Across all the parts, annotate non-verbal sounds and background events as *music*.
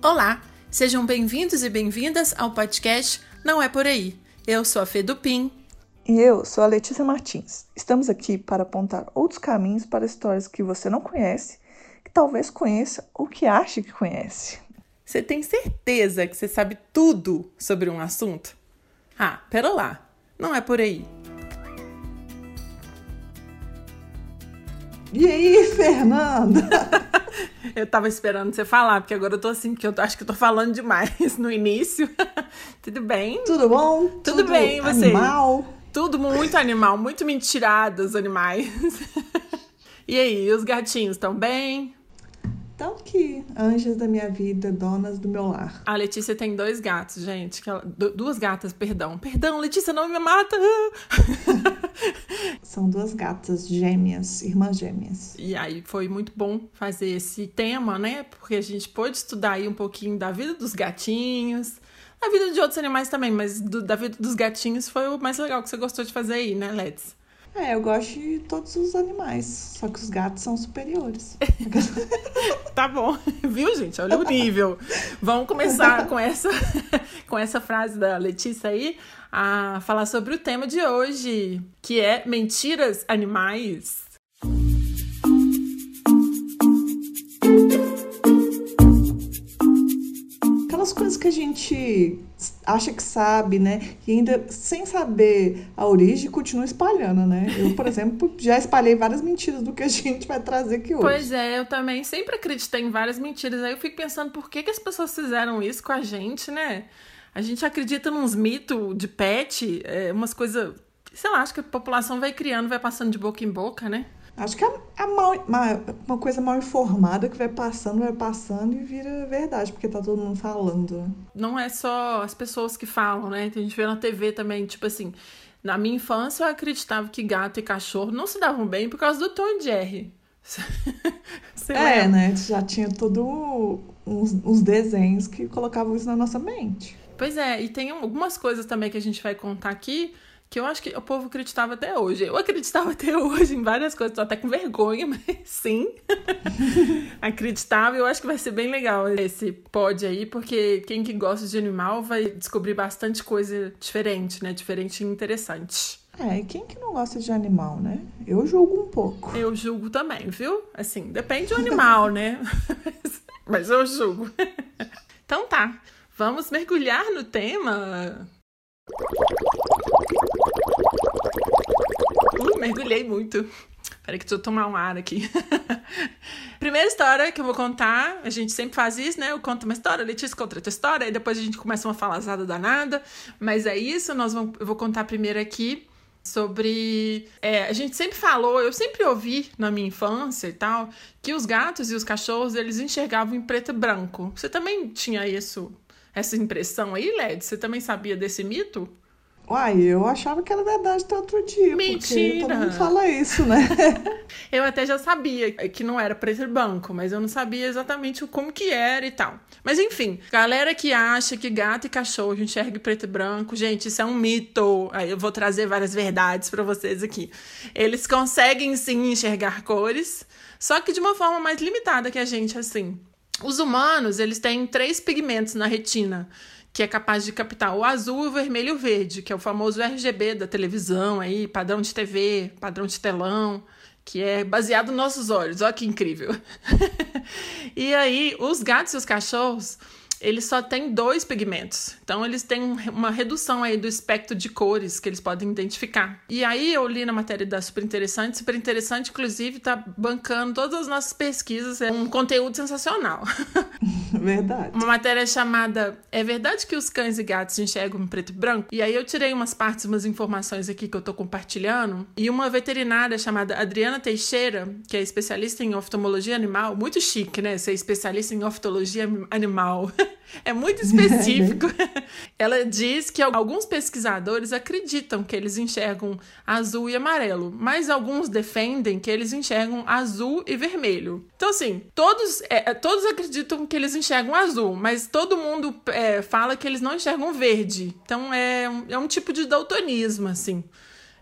Olá, sejam bem-vindos e bem-vindas ao podcast Não é Por Aí. Eu sou a Fê Dupin. E eu sou a Letícia Martins. Estamos aqui para apontar outros caminhos para histórias que você não conhece, que talvez conheça ou que ache que conhece. Você tem certeza que você sabe tudo sobre um assunto? Ah, pera lá, não é por aí. E aí, Fernanda? *laughs* eu tava esperando você falar, porque agora eu tô assim, porque eu acho que eu tô falando demais no início. *laughs* Tudo bem? Tudo bom? Tudo, Tudo bem, você? Animal? Tudo muito animal, muito mentirada os animais. *laughs* e aí, os gatinhos estão bem? Estão aqui, anjos da minha vida, donas do meu lar. A Letícia tem dois gatos, gente. Ela, duas gatas, perdão. Perdão, Letícia, não me mata! *laughs* São duas gatas gêmeas, irmãs gêmeas. E aí foi muito bom fazer esse tema, né? Porque a gente pôde estudar aí um pouquinho da vida dos gatinhos, a vida de outros animais também, mas do, da vida dos gatinhos foi o mais legal que você gostou de fazer aí, né, Let's? É, eu gosto de todos os animais, só que os gatos são superiores. *laughs* tá bom, *laughs* viu, gente? Olha o nível. Vamos começar com essa, *laughs* com essa frase da Letícia aí, a falar sobre o tema de hoje, que é mentiras animais. Aquelas coisas que a gente acha que sabe, né? E ainda sem saber a origem continua espalhando, né? Eu, por exemplo, já espalhei várias mentiras do que a gente vai trazer aqui hoje. Pois é, eu também sempre acreditei em várias mentiras. Aí eu fico pensando por que, que as pessoas fizeram isso com a gente, né? A gente acredita nos mitos de pet, é, umas coisas. Sei lá, acho que a população vai criando, vai passando de boca em boca, né? Acho que é, é mal, uma coisa mal informada que vai passando, vai passando e vira verdade, porque tá todo mundo falando. Né? Não é só as pessoas que falam, né? A gente vê na TV também, tipo assim. Na minha infância eu acreditava que gato e cachorro não se davam bem por causa do Tom Jerry. *laughs* Você é, lembra? né? Já tinha todos uns, uns desenhos que colocavam isso na nossa mente. Pois é, e tem algumas coisas também que a gente vai contar aqui que eu acho que o povo acreditava até hoje. Eu acreditava *laughs* até hoje em várias coisas, tô até com vergonha, *laughs* mas sim. *laughs* acreditava e eu acho que vai ser bem legal esse pod aí, porque quem que gosta de animal vai descobrir bastante coisa diferente, né? Diferente e interessante. É, e quem que não gosta de animal, né? Eu julgo um pouco. Eu julgo também, viu? Assim, depende do animal, né? mas eu julgo. então tá, vamos mergulhar no tema. Uh, mergulhei muito. Peraí que eu tomar um ar aqui. *laughs* Primeira história que eu vou contar, a gente sempre faz isso, né? Eu conto uma história, a Letícia conta outra história, e depois a gente começa uma falazada danada. Mas é isso, nós vamos, eu vou contar primeiro aqui sobre. É, a gente sempre falou, eu sempre ouvi na minha infância e tal, que os gatos e os cachorros eles enxergavam em preto e branco. Você também tinha isso, essa impressão aí, Led? Você também sabia desse mito? Uai, eu achava que era verdade até outro dia. Mentira! todo mundo fala isso, né? *laughs* eu até já sabia que não era preto e branco, mas eu não sabia exatamente como que era e tal. Mas enfim, galera que acha que gato e cachorro enxerga preto e branco, gente, isso é um mito. Aí eu vou trazer várias verdades para vocês aqui. Eles conseguem sim enxergar cores, só que de uma forma mais limitada que a gente, assim. Os humanos, eles têm três pigmentos na retina que é capaz de captar o azul, o vermelho e o verde, que é o famoso RGB da televisão aí, padrão de TV, padrão de telão, que é baseado nos nossos olhos. Olha que incrível. *laughs* e aí, os gatos e os cachorros eles só têm dois pigmentos. Então, eles têm uma redução aí do espectro de cores que eles podem identificar. E aí, eu li na matéria da Super Interessante. Super Interessante, inclusive, tá bancando todas as nossas pesquisas. É um conteúdo sensacional. *laughs* Verdade. Uma matéria chamada É verdade que os cães e gatos enxergam em preto e branco? E aí, eu tirei umas partes, umas informações aqui que eu tô compartilhando. E uma veterinária chamada Adriana Teixeira, que é especialista em oftalmologia animal, muito chique, né? Ser especialista em oftalmologia animal. *laughs* *laughs* É muito específico. *laughs* Ela diz que alguns pesquisadores acreditam que eles enxergam azul e amarelo, mas alguns defendem que eles enxergam azul e vermelho. Então, assim, todos, é, é todos acreditam que eles enxergam azul, mas todo mundo é, fala que eles não enxergam verde. Então, é, é um tipo de daltonismo, assim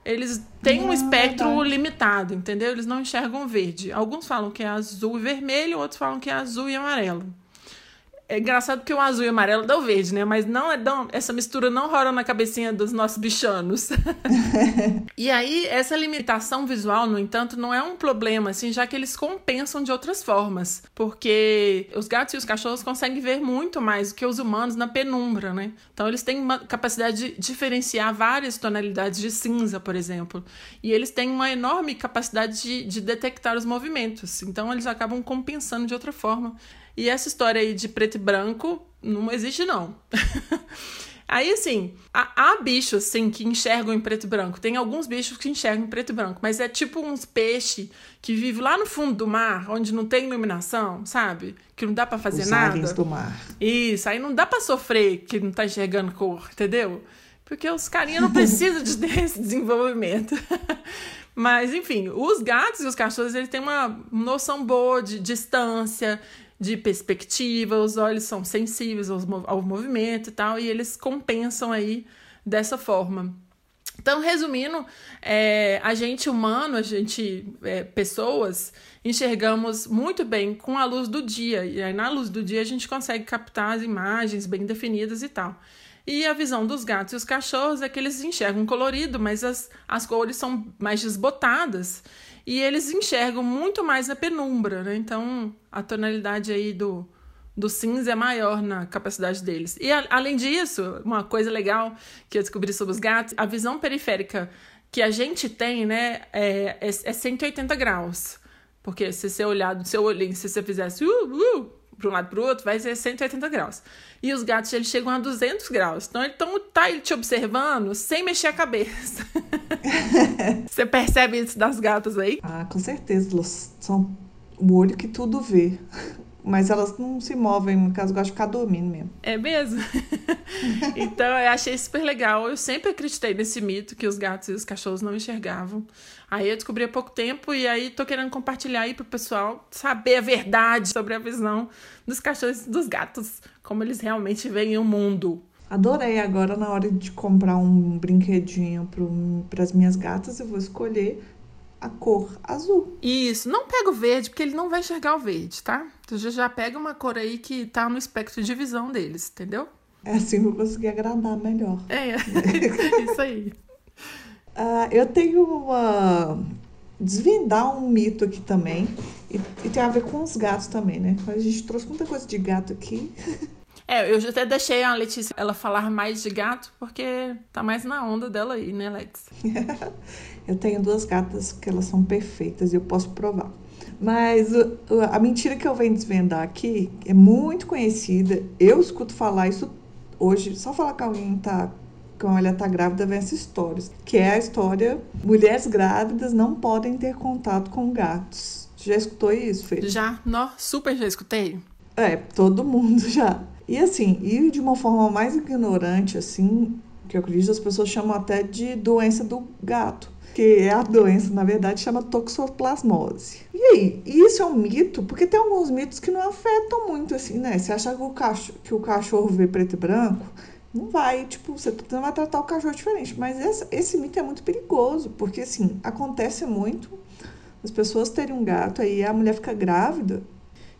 eles têm um ah, espectro limitado, entendeu? Eles não enxergam verde. Alguns falam que é azul e vermelho, outros falam que é azul e amarelo. É engraçado porque o azul e o amarelo dá o verde, né? Mas não é dão, essa mistura não rola na cabecinha dos nossos bichanos. *laughs* e aí, essa limitação visual, no entanto, não é um problema, assim, já que eles compensam de outras formas. Porque os gatos e os cachorros conseguem ver muito mais do que os humanos na penumbra, né? Então, eles têm uma capacidade de diferenciar várias tonalidades de cinza, por exemplo. E eles têm uma enorme capacidade de, de detectar os movimentos. Então, eles acabam compensando de outra forma. E essa história aí de preto e branco não existe, não. *laughs* Aí, assim, há, há, bichos, assim, que enxergam em preto e branco. Tem alguns bichos que enxergam em preto e branco, mas é tipo uns peixes que vivem lá no fundo do mar, onde não tem iluminação, sabe? Que não dá para fazer Os nada. do mar. Isso, aí não dá para sofrer que não tá enxergando cor, entendeu? Porque os carinha não precisam de *laughs* esse desenvolvimento. *laughs* Mas, enfim, os gatos e os cachorros, eles têm uma noção boa de distância, de perspectiva, os olhos são sensíveis ao, movimento e tal, e eles compensam aí dessa forma. Então, resumindo, é, a gente humano, a gente, é, pessoas, enxergamos muito bem com a luz do dia. E aí, na luz do dia, a gente consegue captar as imagens bem definidas e tal. E a visão dos gatos e os cachorros é que eles enxergam colorido, mas as, as cores são mais desbotadas e eles enxergam muito mais na penumbra, né? Então a tonalidade aí do, do cinza é maior na capacidade deles. E a, além disso, uma coisa legal que eu descobri sobre os gatos, a visão periférica que a gente tem, né, é, é, é 180 graus. Porque se você olhar do seu olhinho, se você fizesse uh, uh, para um lado para o outro, vai ser 180 graus. E os gatos, eles chegam a 200 graus. Então, ele tão, tá ele te observando sem mexer a cabeça. *laughs* Você percebe isso das gatas aí? Ah, com certeza. Elas são o olho que tudo vê. Mas elas não se movem, no caso, gostam de ficar dormindo mesmo. É mesmo? *laughs* então, eu achei super legal. Eu sempre acreditei nesse mito que os gatos e os cachorros não enxergavam. Aí eu descobri há pouco tempo e aí tô querendo compartilhar aí pro pessoal saber a verdade sobre a visão dos cachorros e dos gatos, como eles realmente veem o mundo. Adorei agora na hora de comprar um brinquedinho para as minhas gatas, eu vou escolher a cor azul. Isso, não pega o verde, porque ele não vai enxergar o verde, tá? Então já, pega uma cor aí que tá no espectro de visão deles, entendeu? É assim que eu consegui agradar melhor. É, *laughs* isso aí. Uh, eu tenho uma. Desvendar um mito aqui também. E, e, tem a ver com os gatos também, né? A gente trouxe muita coisa de gato aqui. *laughs* É, eu já até deixei a Letícia ela falar mais de gato, porque tá mais na onda dela aí, né, Lex? *laughs* eu tenho duas gatas que elas são perfeitas e eu posso provar. Mas a mentira que eu venho desvendar aqui é muito conhecida. Eu escuto falar isso hoje, só falar que alguém tá que uma mulher tá grávida vem essa história, que é a história mulheres grávidas não podem ter contato com gatos. Já escutou isso, Fê? Já, não, super já escutei. É, todo mundo já. E assim, e de uma forma mais ignorante, assim, que eu acredito, as pessoas chamam até de doença do gato. Que é a doença, na verdade, chama toxoplasmose. E aí, isso é um mito, porque tem alguns mitos que não afetam muito, assim, né? Você acha que o cachorro, que o cachorro vê preto e branco, não vai, tipo, você não vai tratar o cachorro diferente. Mas esse, esse mito é muito perigoso, porque, assim, acontece muito as pessoas terem um gato, aí a mulher fica grávida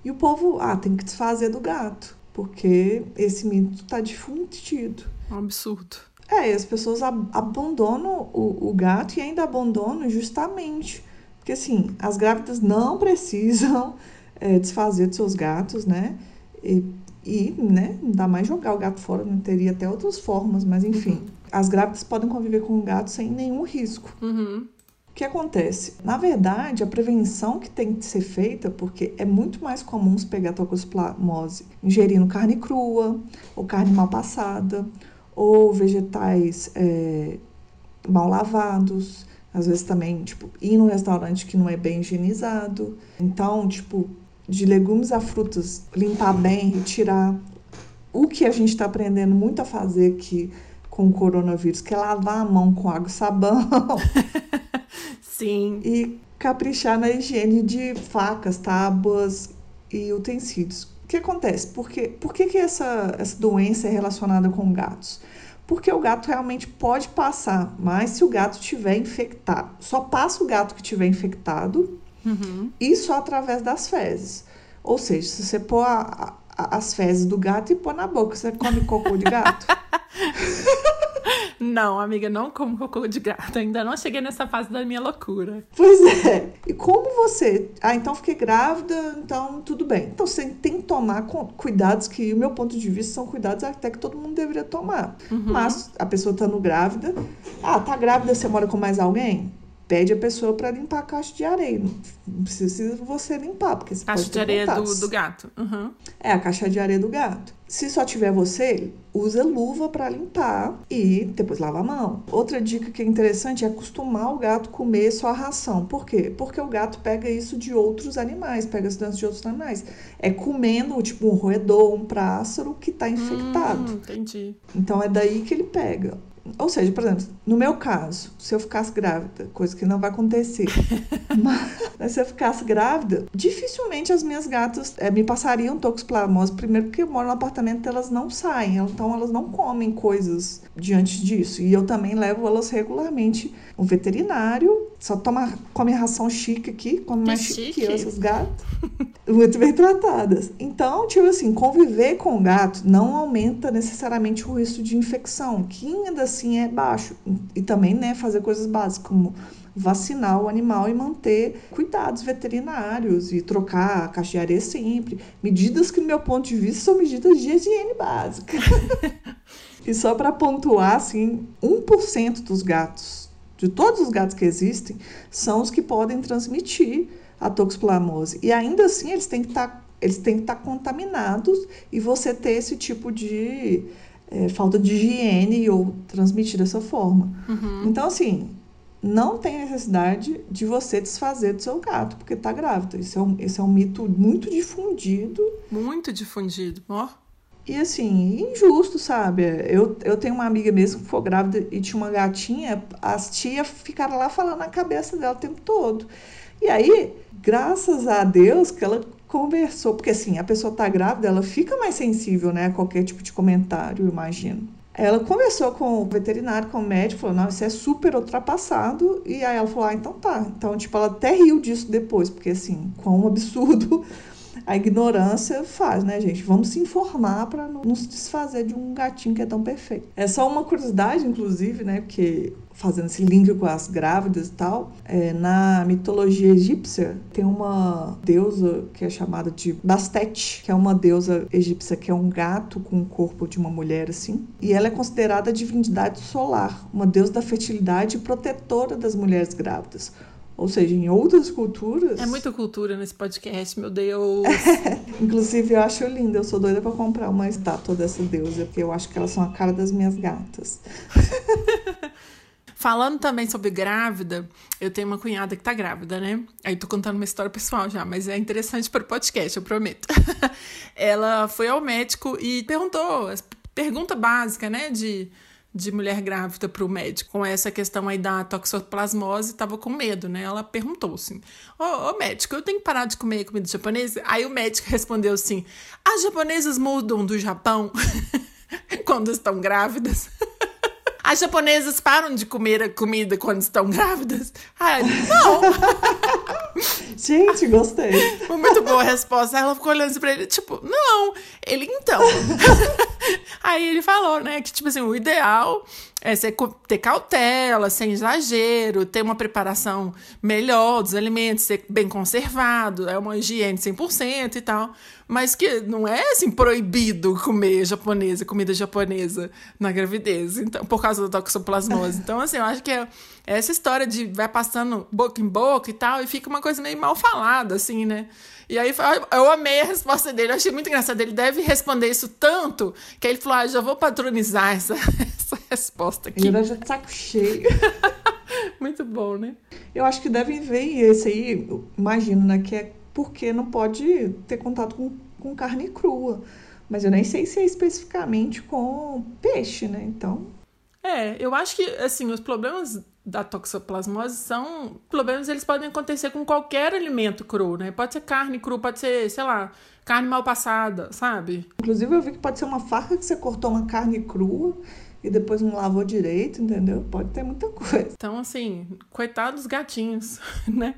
e o povo, ah, tem que desfazer do gato porque esse mito está difundido. É um absurdo. É, e as pessoas ab abandonam o, o gato e ainda abandonam justamente porque, assim, as grávidas não *laughs* precisam é, desfazer dos seus gatos, né? E, e, né, não dá mais jogar o gato fora, não teria até outras formas, mas enfim. Uhum. As grávidas podem conviver com o gato sem nenhum risco. Uhum que acontece? Na verdade, a prevenção que tem que ser feita, porque é muito mais comum se pegar toxoplasmose ingerindo carne crua, ou carne mal passada, ou vegetais é, mal lavados, às vezes também, tipo, ir num restaurante que não é bem higienizado. Então, tipo, de legumes a frutas, limpar bem, retirar. O que a gente está aprendendo muito a fazer aqui com o coronavírus, que é lavar a mão com água e sabão. *laughs* Sim. E caprichar na higiene de facas, tábuas e utensílios. O que acontece? Por, que, por que, que essa, essa doença é relacionada com gatos? Porque o gato realmente pode passar, mas se o gato estiver infectado, só passa o gato que estiver infectado uhum. e só através das fezes. Ou seja, se você pôr a, as fezes do gato e pôr na boca. Você come cocô de gato? *laughs* Não, amiga, não como cocô de gato. Ainda não cheguei nessa fase da minha loucura. Pois é. E como você. Ah, então fiquei grávida, então tudo bem. Então você tem que tomar cuidados que, o meu ponto de vista, são cuidados até que todo mundo deveria tomar. Uhum. Mas a pessoa estando grávida. Ah, tá grávida, você mora com mais alguém? Pede a pessoa para limpar a caixa de areia. Não precisa você limpar, porque você caixa pode de areia do, do, gato. Uhum. É, a caixa de areia do gato. Se só tiver você, usa luva para limpar e depois lava a mão. Outra dica que é interessante é acostumar o gato a comer sua ração. Por quê? Porque o gato pega isso de outros animais, pega as doenças de outros animais. É comendo, tipo, um roedor, um pássaro que está infectado. Hum, entendi. Então é daí que ele pega. Ou seja, por exemplo, no meu caso, se eu ficasse grávida, coisa que não vai acontecer, *laughs* mas se eu ficasse grávida, dificilmente as minhas gatas é, me passariam toxoplasmose. Primeiro, porque eu moro no apartamento elas não saem, então elas não comem coisas diante disso. E eu também levo elas regularmente um veterinário, só toma, come ração chique aqui, come que mais chique, chique que eu, essas gatas. muito bem tratadas. Então, tipo assim, conviver com o gato não aumenta necessariamente o risco de infecção, que ainda assim é baixo. E também, né, fazer coisas básicas como vacinar o animal e manter cuidados veterinários e trocar a caixa de areia sempre. Medidas que, no meu ponto de vista, são medidas de higiene básica. *laughs* e só para pontuar, assim, 1% dos gatos, de todos os gatos que existem, são os que podem transmitir a toxoplasmose. E ainda assim, eles têm que estar tá, eles têm que estar tá contaminados e você ter esse tipo de é, falta de higiene ou transmitir dessa forma. Uhum. Então, assim, não tem necessidade de você desfazer do seu gato porque está grávida. Esse é, um, esse é um mito muito difundido. Muito difundido, ó. E assim, injusto, sabe? Eu, eu tenho uma amiga mesmo que foi grávida e tinha uma gatinha, as tias ficaram lá falando na cabeça dela o tempo todo. E aí, graças a Deus que ela conversou, porque assim, a pessoa tá grávida, ela fica mais sensível, né, a qualquer tipo de comentário, imagino. Ela conversou com o veterinário, com o médico, falou: não, isso é super ultrapassado. E aí ela falou: ah, então tá. Então, tipo, ela até riu disso depois, porque assim, quão absurdo a ignorância faz, né, gente? Vamos se informar para não se desfazer de um gatinho que é tão perfeito. É só uma curiosidade, inclusive, né, porque fazendo esse link com as grávidas e tal, é, na mitologia egípcia tem uma deusa que é chamada de Bastet, que é uma deusa egípcia que é um gato com o corpo de uma mulher assim, e ela é considerada a divindade solar, uma deusa da fertilidade e protetora das mulheres grávidas. Ou seja, em outras culturas. É muita cultura nesse podcast, meu Deus. *laughs* Inclusive, eu acho linda. Eu sou doida para comprar uma estátua dessa deusa, porque eu acho que elas são a cara das minhas gatas. *laughs* Falando também sobre grávida, eu tenho uma cunhada que tá grávida, né? Aí tô contando uma história pessoal já, mas é interessante para o podcast, eu prometo. *laughs* Ela foi ao médico e perguntou, pergunta básica, né, de de mulher grávida para o médico com essa questão aí da toxoplasmose, estava com medo, né? Ela perguntou assim: Ô médico, eu tenho que parar de comer comida japonesa? Aí o médico respondeu assim: As japonesas mudam do Japão *laughs* quando estão grávidas. *laughs* As japonesas param de comer a comida quando estão grávidas? Ah, não! *laughs* *laughs* Gente, gostei. Foi muito boa a resposta. Ela ficou olhando assim pra ele, tipo, não. Ele, então. *laughs* Aí ele falou, né, que, tipo assim, o ideal é você ter cautela, sem exagero, ter uma preparação melhor dos alimentos, ser bem conservado, é uma higiene 100% e tal. Mas que não é, assim, proibido comer japonesa, comida japonesa na gravidez, então, por causa da toxoplasmose. Então, assim, eu acho que é essa história de vai passando boca em boca e tal, e fica uma coisa meio mal falada, assim, né? E aí eu amei a resposta dele, eu achei muito engraçado. Ele deve responder isso tanto que aí ele falou: ah, já vou patronizar essa, *laughs* essa resposta aqui. Ele já de saco cheio. *laughs* muito bom, né? Eu acho que devem ver esse aí, imagino, né? Que é porque não pode ter contato com, com carne crua. Mas eu nem sei se é especificamente com peixe, né? Então. É, eu acho que, assim, os problemas da toxoplasmose são problemas eles podem acontecer com qualquer alimento cru, né? Pode ser carne cru, pode ser, sei lá, carne mal passada, sabe? Inclusive eu vi que pode ser uma faca que você cortou uma carne crua e depois não lavou direito, entendeu? Pode ter muita coisa. Então, assim, coitados gatinhos, *laughs* né?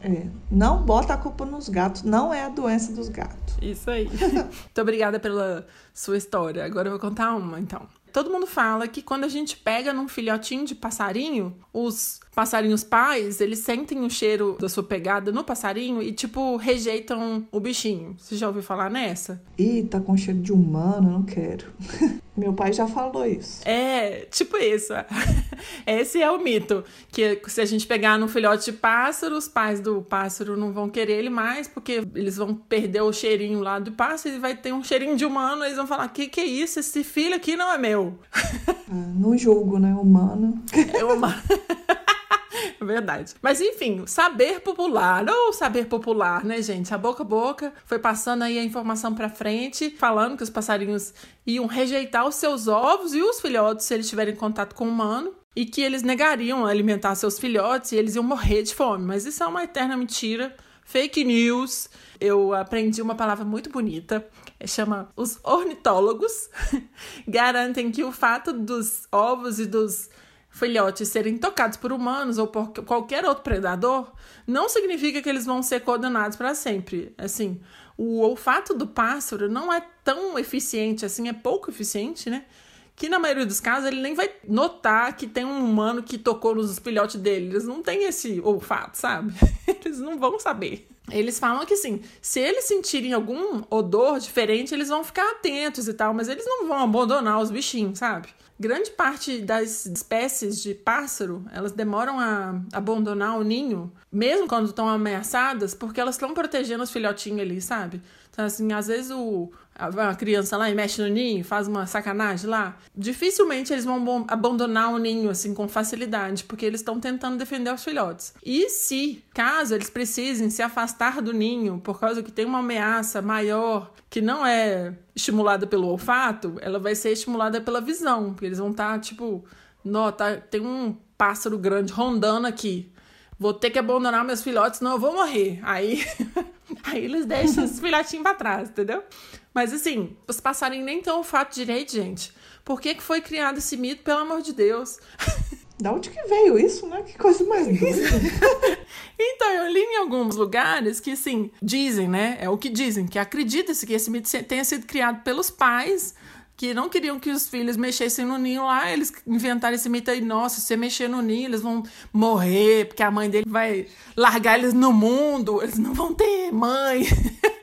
É, não bota a culpa nos gatos, não é a doença dos gatos. Isso aí. *laughs* Muito obrigada pela sua história. Agora eu vou contar uma, então. Todo mundo fala que quando a gente pega num filhotinho de passarinho, os passarinhos pais, eles sentem o cheiro da sua pegada no passarinho e, tipo, rejeitam o bichinho. Você já ouviu falar nessa? Ih, tá com cheiro de humano, não quero. *laughs* Meu pai já falou isso. É, tipo isso. *laughs* Esse é o mito. Que se a gente pegar num filhote de pássaro, os pais do pássaro não vão querer ele mais, porque eles vão perder o cheirinho lá do pássaro e vai ter um cheirinho de humano. Eles vão falar: que que é isso? Esse filho aqui não é meu. *laughs* Ah, não julgo, né? Humano. É humano. *laughs* Verdade. Mas enfim, saber popular, ou saber popular, né, gente? A boca a boca foi passando aí a informação pra frente, falando que os passarinhos iam rejeitar os seus ovos e os filhotes se eles tiverem contato com o humano. E que eles negariam alimentar seus filhotes e eles iam morrer de fome. Mas isso é uma eterna mentira. Fake news. Eu aprendi uma palavra muito bonita. Chama os ornitólogos. *laughs* Garantem que o fato dos ovos e dos filhotes serem tocados por humanos ou por qualquer outro predador, não significa que eles vão ser condenados para sempre. Assim, o olfato do pássaro não é tão eficiente assim, é pouco eficiente, né? Que na maioria dos casos ele nem vai notar que tem um humano que tocou nos filhotes dele. Eles não têm esse olfato, sabe? *laughs* Eles não vão saber. Eles falam que assim, se eles sentirem algum odor diferente, eles vão ficar atentos e tal, mas eles não vão abandonar os bichinhos, sabe? Grande parte das espécies de pássaro, elas demoram a abandonar o ninho, mesmo quando estão ameaçadas, porque elas estão protegendo os filhotinhos ali, sabe? Então, assim, às vezes o, a criança lá e mexe no ninho, faz uma sacanagem lá, dificilmente eles vão abandonar o ninho assim com facilidade, porque eles estão tentando defender os filhotes. E se, caso eles precisem se afastar do ninho por causa que tem uma ameaça maior que não é estimulada pelo olfato, ela vai ser estimulada pela visão, porque eles vão estar tá, tipo, nota, tem um pássaro grande rondando aqui. Vou ter que abandonar meus filhotes, não, eu vou morrer. Aí, *laughs* aí eles deixam os filhotinhos pra trás, entendeu? Mas assim, os passarinhos nem têm olfato direito, gente. Por que, que foi criado esse mito, pelo amor de Deus? *laughs* Da onde que veio isso, né? Que coisa mais doida. *laughs* então, eu li em alguns lugares que, assim, dizem, né? É o que dizem, que acredita-se que esse mito tenha sido criado pelos pais que não queriam que os filhos mexessem no ninho lá, eles inventaram esse mito aí, nossa, se você mexer no ninho, eles vão morrer, porque a mãe dele vai largar eles no mundo, eles não vão ter mãe. *laughs*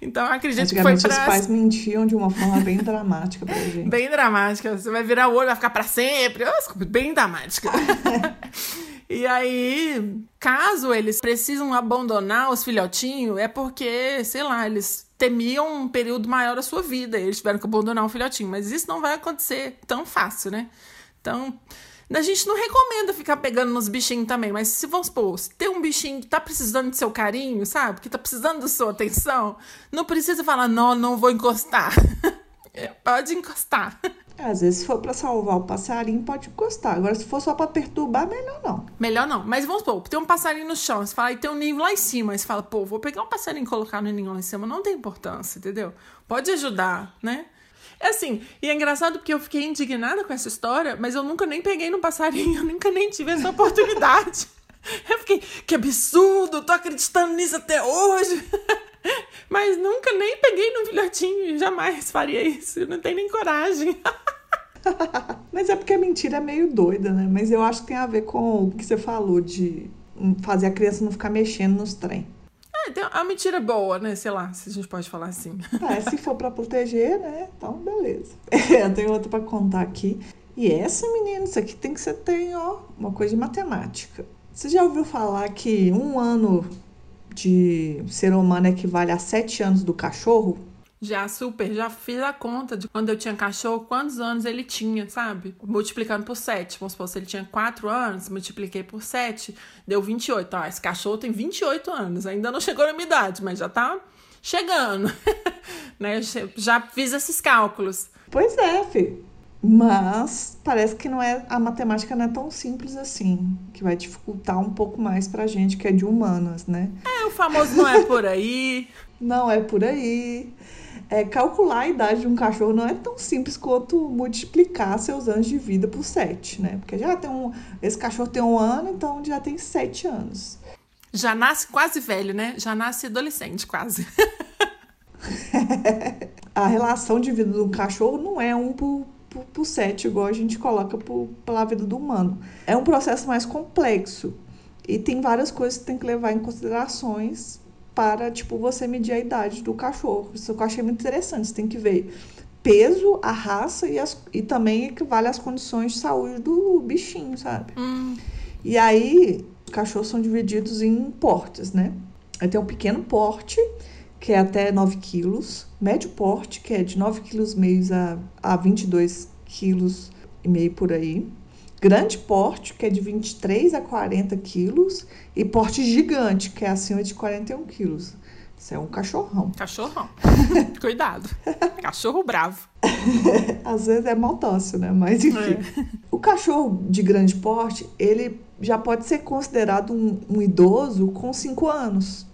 Então eu acredito que foi pra... os pais mentiam de uma forma bem dramática pra gente. Bem dramática. Você vai virar o olho, vai ficar pra sempre. Bem dramática. *laughs* e aí, caso eles precisam abandonar os filhotinhos, é porque, sei lá, eles temiam um período maior da sua vida. E eles tiveram que abandonar um filhotinho. Mas isso não vai acontecer tão fácil, né? Então, a gente não recomenda ficar pegando nos bichinhos também, mas se vamos supor, se tem um bichinho que tá precisando do seu carinho, sabe? Que tá precisando da sua atenção, não precisa falar, não, não vou encostar. *laughs* É, pode encostar. É, às vezes, se for para salvar o passarinho, pode encostar. Agora, se for só para perturbar, melhor não. Melhor não. Mas vamos supor, tem um passarinho no chão, você fala, e tem um ninho lá em cima. Aí você fala, pô, vou pegar um passarinho e colocar no ninho lá em cima. Não tem importância, entendeu? Pode ajudar, né? É assim, e é engraçado porque eu fiquei indignada com essa história, mas eu nunca nem peguei no passarinho, eu nunca nem tive essa oportunidade. *laughs* Eu fiquei, que absurdo, tô acreditando nisso até hoje. *laughs* Mas nunca nem peguei no filhotinho, jamais faria isso, eu não tenho nem coragem. *laughs* Mas é porque a mentira é meio doida, né? Mas eu acho que tem a ver com o que você falou de fazer a criança não ficar mexendo nos trem. É, tem uma mentira boa, né? Sei lá, se a gente pode falar assim. *laughs* É, se for para proteger, né? Então, beleza. *laughs* Eu tenho outra para contar aqui. E essa, menina, isso aqui tem que ser, tem, ó, uma coisa de matemática. Você já ouviu falar que um ano de ser humano equivale a sete anos do cachorro? Já super, já fiz a conta de quando eu tinha cachorro, quantos anos ele tinha, sabe? Multiplicando por 7. Vamos supor, se ele tinha 4 anos, multipliquei por 7, deu 28. Ah, esse cachorro tem 28 anos, ainda não chegou na minha idade, mas já tá chegando. *laughs* né? Já fiz esses cálculos. Pois é, filho. Mas parece que não é a matemática não é tão simples assim, que vai dificultar um pouco mais pra gente que é de humanas, né? É, o famoso não é por aí. não é por aí é, calcular a idade de um cachorro não é tão simples quanto multiplicar seus anos de vida por sete, né? Porque já tem um. Esse cachorro tem um ano, então já tem sete anos. Já nasce quase velho, né? Já nasce adolescente, quase. *laughs* a relação de vida do cachorro não é um por, por, por sete, igual a gente coloca por, pela vida do humano. É um processo mais complexo. E tem várias coisas que tem que levar em considerações para, tipo, você medir a idade do cachorro. Isso eu achei muito interessante. Você tem que ver peso, a raça e, as, e também equivale às condições de saúde do bichinho, sabe? Hum. E aí, os cachorros são divididos em portes, né? Aí tem um pequeno porte, que é até 9 quilos, médio porte, que é de 9 quilos meio a, a 22 quilos e meio por aí, grande porte, que é de 23 a 40 quilos, e porte gigante, que é acima de 41 quilos. Isso é um cachorrão. Cachorrão. *laughs* Cuidado. Cachorro bravo. *laughs* Às vezes é maltócio, né? Mas enfim. É. O cachorro de grande porte, ele já pode ser considerado um, um idoso com 5 anos.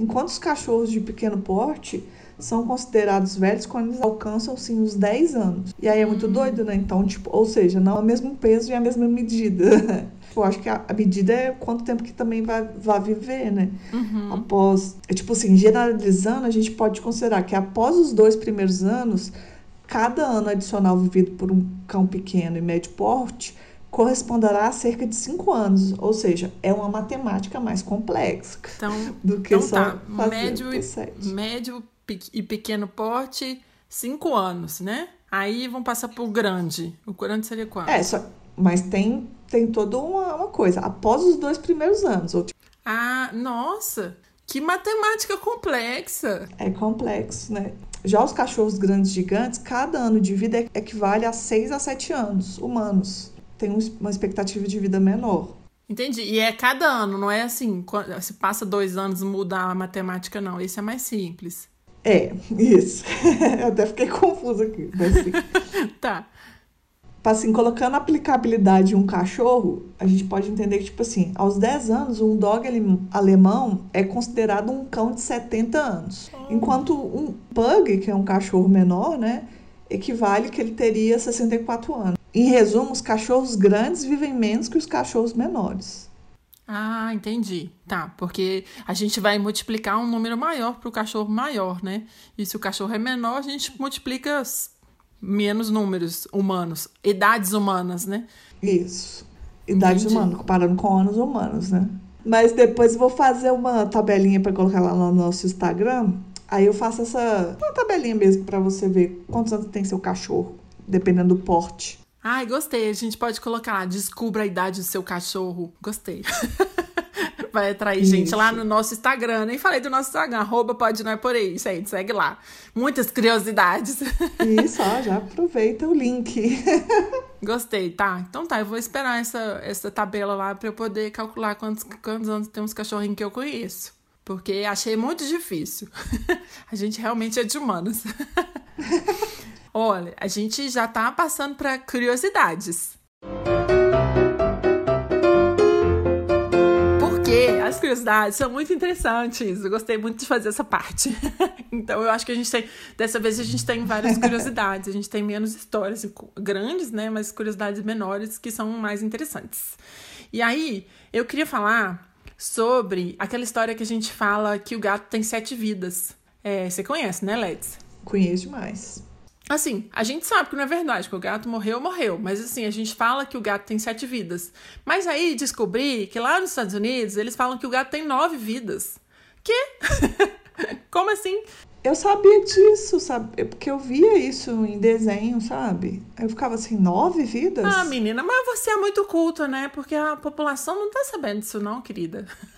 Enquanto os cachorros de pequeno porte são considerados velhos quando eles alcançam sim os 10 anos. E aí é muito doido, né? Então, tipo, ou seja, não é o mesmo peso e a mesma medida. *laughs* eu acho que a, medida é quanto tempo que também vai, vai viver, né? Uhum. Após. É, tipo assim, generalizando, a gente pode considerar que após os dois primeiros anos, cada ano adicional vivido por um cão pequeno e médio porte corresponderá a cerca de cinco anos, ou seja, é uma matemática mais complexa então, *laughs* do que então só tá. fazer médio, e, médio e pequeno porte, cinco anos, né? Aí vão passar pro grande. O grande seria quanto? É, só, mas tem, tem toda uma, uma coisa. Após os dois primeiros anos. Ou... Ah, nossa! Que matemática complexa! É complexo, né? Já os cachorros grandes gigantes, cada ano de vida equivale a 6 a 7 anos humanos. Tem uma expectativa de vida menor. Entendi. E é cada ano, não é assim, se passa dois anos muda a matemática, não. Esse é mais simples. É, isso. Eu *laughs* até fiquei confusa aqui. Mas, assim, *laughs* tá. Assim, colocando a aplicabilidade em um cachorro, a gente pode entender que, tipo assim, aos 10 anos, um dog alemão é considerado um cão de 70 anos. Oh. Enquanto um pug, que é um cachorro menor, né, equivale que ele teria 64 anos. Em resumo, os cachorros grandes vivem menos que os cachorros menores. Ah, entendi. Tá, porque a gente vai multiplicar um número maior para o cachorro maior, né? E se o cachorro é menor, a gente multiplica menos números humanos, idades humanas, né? Isso. Idades humanas, comparando com anos humanos, né? Mas depois eu vou fazer uma tabelinha para colocar lá no nosso Instagram. Aí eu faço essa uma tabelinha mesmo para você ver quantos anos tem seu cachorro, dependendo do porte. Ai, gostei. A gente pode colocar lá, descubra a idade do seu cachorro. Gostei. *laughs* Vai atrair Isso. gente lá no nosso Instagram. Nem falei do nosso Instagram, arroba pode não é por aí, gente. Segue lá. Muitas curiosidades. Isso, ó, já aproveita o link. *laughs* Gostei, tá. Então tá, eu vou esperar essa, essa tabela lá pra eu poder calcular quantos, quantos anos tem uns cachorrinhos que eu conheço. Porque achei muito difícil. *laughs* a gente realmente é de humanos. Olha, a gente já tá passando para curiosidades. Porque as curiosidades são muito interessantes. Eu gostei muito de fazer essa parte. *laughs* então eu acho que a gente tem. Dessa vez a gente tem várias curiosidades. A gente tem menos histórias grandes, né? Mas curiosidades menores que são mais interessantes. E aí, eu queria falar sobre aquela história que a gente fala que o gato tem sete vidas. É, você conhece, né, Leds? Conheço demais. Assim, a gente sabe que não é verdade, que o gato morreu, morreu. Mas assim, a gente fala que o gato tem sete vidas. Mas aí descobri que lá nos Estados Unidos eles falam que o gato tem nove vidas. Que? *laughs* Como assim? Eu sabia disso, sabe? Porque eu via isso em desenho, sabe? Eu ficava assim, nove vidas? Ah, menina, mas você é muito culta, né? Porque a população não tá sabendo disso, não, querida. *laughs*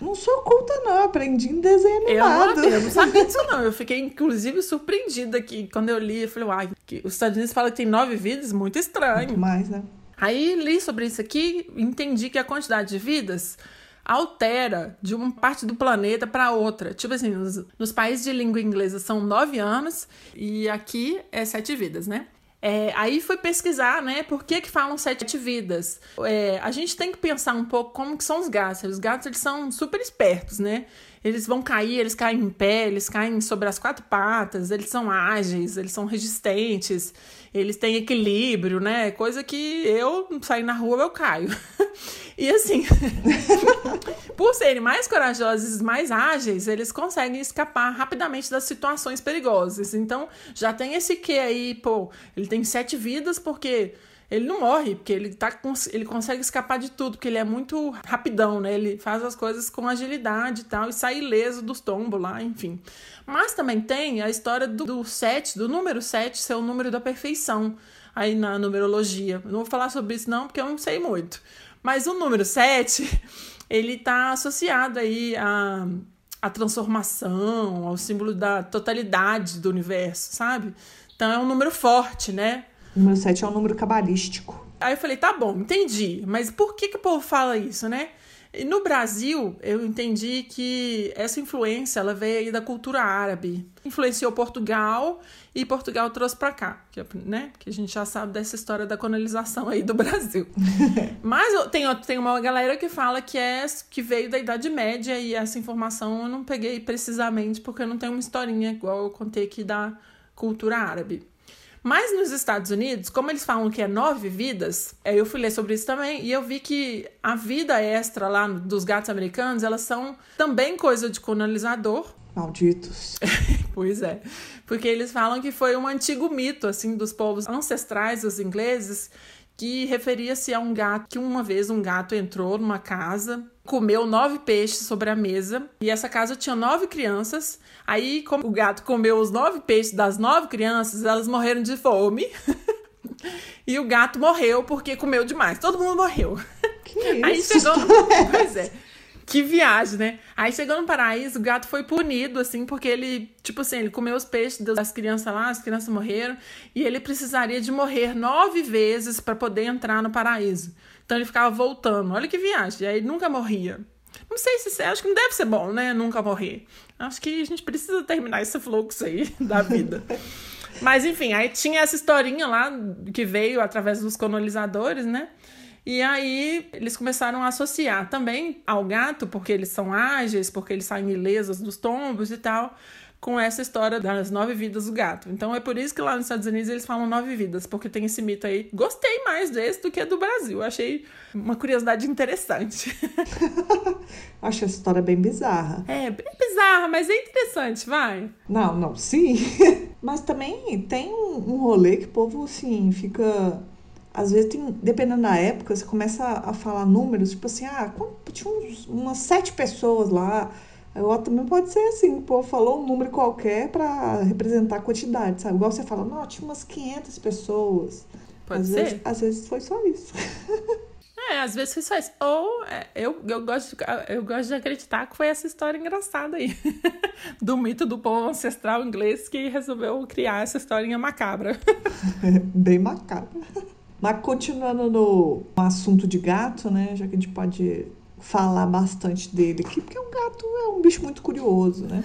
Não sou culta, não. Aprendi em desenho animado. Eu não, eu não sabia disso, não. Eu fiquei, inclusive, surpreendida aqui. Quando eu li, eu falei, uai, que os Estados Unidos falam que tem nove vidas, muito estranho. Muito mais, né? Aí li sobre isso aqui, entendi que a quantidade de vidas altera de uma parte do planeta para outra. Tipo assim, nos, nos, países de língua inglesa são nove anos e aqui é sete vidas, né? É, aí foi pesquisar, né, por que que falam sete vidas. É, a gente tem que pensar um pouco como que são os gatos. Os gatos, eles são super espertos, né? Eles vão cair, eles caem em pé, eles caem sobre as quatro patas, eles são ágeis, eles são resistentes, eles têm equilíbrio, né? Coisa que eu sair na rua eu caio. *laughs* E assim, *laughs* por serem mais corajosos mais ágeis, eles conseguem escapar rapidamente das situações perigosas. Então, já tem esse que aí, pô, ele tem sete vidas porque ele não morre, porque ele, tá, ele consegue escapar de tudo, porque ele é muito rapidão, né? Ele faz as coisas com agilidade e tal, e sai ileso dos tombos lá, enfim. Mas também tem a história do, do 7, do número 7 ser o número da perfeição aí na numerologia. não vou falar sobre isso não, porque eu não sei muito. Mas o número 7, *laughs* ele está associado aí a, a transformação, ao símbolo da totalidade do universo, sabe? Então é um número forte, né? O número 7 é um número cabalístico. Aí eu falei, tá bom, entendi. Mas por que, que o povo fala isso, né? E no Brasil, eu entendi que essa influência ela veio aí da cultura árabe. Influenciou Portugal e Portugal trouxe para cá, que, né? Que a gente já sabe dessa história da colonização aí do *laughs* Brasil. Mas tem, tem uma galera que fala que é que veio da Idade Média e essa informação eu não peguei precisamente porque eu não tenho uma historinha igual eu contei aqui da cultura árabe. Mas nos Estados Unidos, como eles falam que é nove vidas, é, eu fui ler sobre isso também e eu vi que a vida extra lá dos gatos americanos, elas são também coisa de colonizador. Malditos. *laughs* pois é. Porque eles falam que foi um antigo mito, assim, dos povos ancestrais, os ingleses, que referia-se a um gato que uma vez um gato entrou numa casa, comeu nove peixes sobre a mesa e essa casa tinha nove crianças. Aí, como o gato comeu os nove peixes das nove crianças, elas morreram de fome. *laughs* e o gato morreu porque comeu demais. Todo mundo morreu. Que isso? Aí chegou. *laughs* pois é. Que viagem, né? Aí chegou no paraíso, o gato foi punido, assim, porque ele, tipo assim, ele comeu os peixes das crianças lá, as crianças morreram, e ele precisaria de morrer nove vezes para poder entrar no paraíso. Então ele ficava voltando. Olha que viagem. Aí nunca morria. Não sei se acho que não deve ser bom, né? Nunca morrer. Acho que a gente precisa terminar esse fluxo aí *laughs* da vida. Mas enfim, aí tinha essa historinha lá que veio através dos colonizadores, né? E aí eles começaram a associar também ao gato, porque eles são ágeis, porque eles saem ilesos dos tombos e tal, com essa história das nove vidas do gato. Então é por isso que lá nos Estados Unidos eles falam nove vidas, porque tem esse mito aí. Gostei mais desse do que do Brasil. Achei uma curiosidade interessante. *laughs* Acho essa história bem bizarra. É, bem bizarra, mas é interessante, vai. Não, não, sim. *laughs* mas também tem um rolê que o povo, assim, fica às vezes tem, dependendo da época, você começa a, falar números, tipo assim, ah, tinha uns, umas sete pessoas lá. Eu também pode ser assim, povo falou um número qualquer para representar a quantidade, sabe? Igual você fala, não, tinha umas 500 pessoas. Pode às ser. Vezes, às vezes foi só isso. *laughs* É, às vezes foi só isso. Ou é, eu, eu, gosto de, eu gosto de acreditar que foi essa história engraçada aí. *laughs* do mito do povo ancestral inglês que resolveu criar essa historinha macabra. *laughs* Bem macabra. Mas continuando no assunto de gato, né? Já que a gente pode falar bastante dele aqui, porque o gato é um bicho muito curioso, né?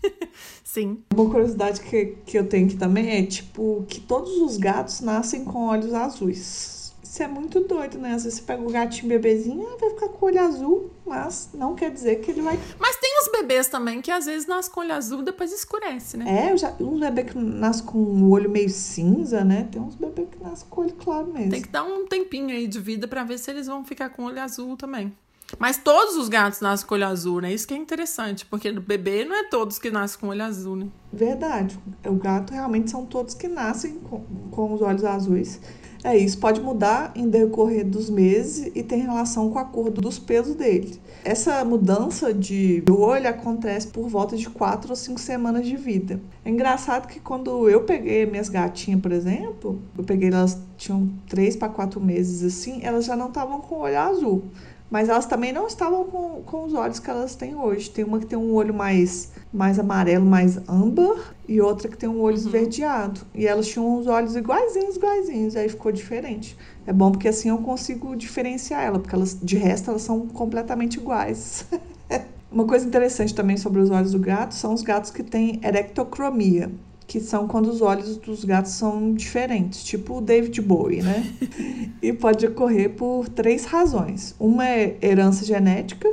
*laughs* Sim. Uma curiosidade que, que eu tenho aqui também é, tipo, que todos os gatos nascem com olhos azuis. Isso é muito doido, né? Às vezes você pega o gatinho bebezinho, ah, vai ficar com o olho azul, mas não quer dizer que ele vai. Mas tem uns bebês também que às vezes nascem com olho azul depois escurece, né? É, já, uns bebês que nascem com o olho meio cinza, né? Tem uns bebês que nascem com o olho claro mesmo. Tem que dar um tempinho aí de vida para ver se eles vão ficar com o olho azul também. Mas todos os gatos nascem com olho azul, né? Isso que é interessante, porque no bebê não é todos que nascem com olho azul, né? Verdade. O gato realmente são todos que nascem com, com os olhos azuis. É, isso pode mudar em decorrer dos meses e tem relação com a cor dos pelos dele. Essa mudança de olho acontece por volta de quatro ou cinco semanas de vida. É engraçado que quando eu peguei minhas gatinhas, por exemplo, eu peguei elas tinham três para quatro meses assim, elas já não estavam com o olho azul. Mas elas também não estavam com, com os olhos que elas têm hoje. Tem uma que tem um olho mais, mais amarelo, mais âmbar, e outra que tem um olho uhum. esverdeado. E elas tinham os olhos iguaizinhos, iguaizinhos, aí ficou diferente. É bom porque assim eu consigo diferenciar ela, porque elas, de resto, elas são completamente iguais. *laughs* uma coisa interessante também sobre os olhos do gato são os gatos que têm erectocromia que são quando os olhos dos gatos são diferentes, tipo o David Bowie, né? *laughs* e pode ocorrer por três razões. Uma é herança genética,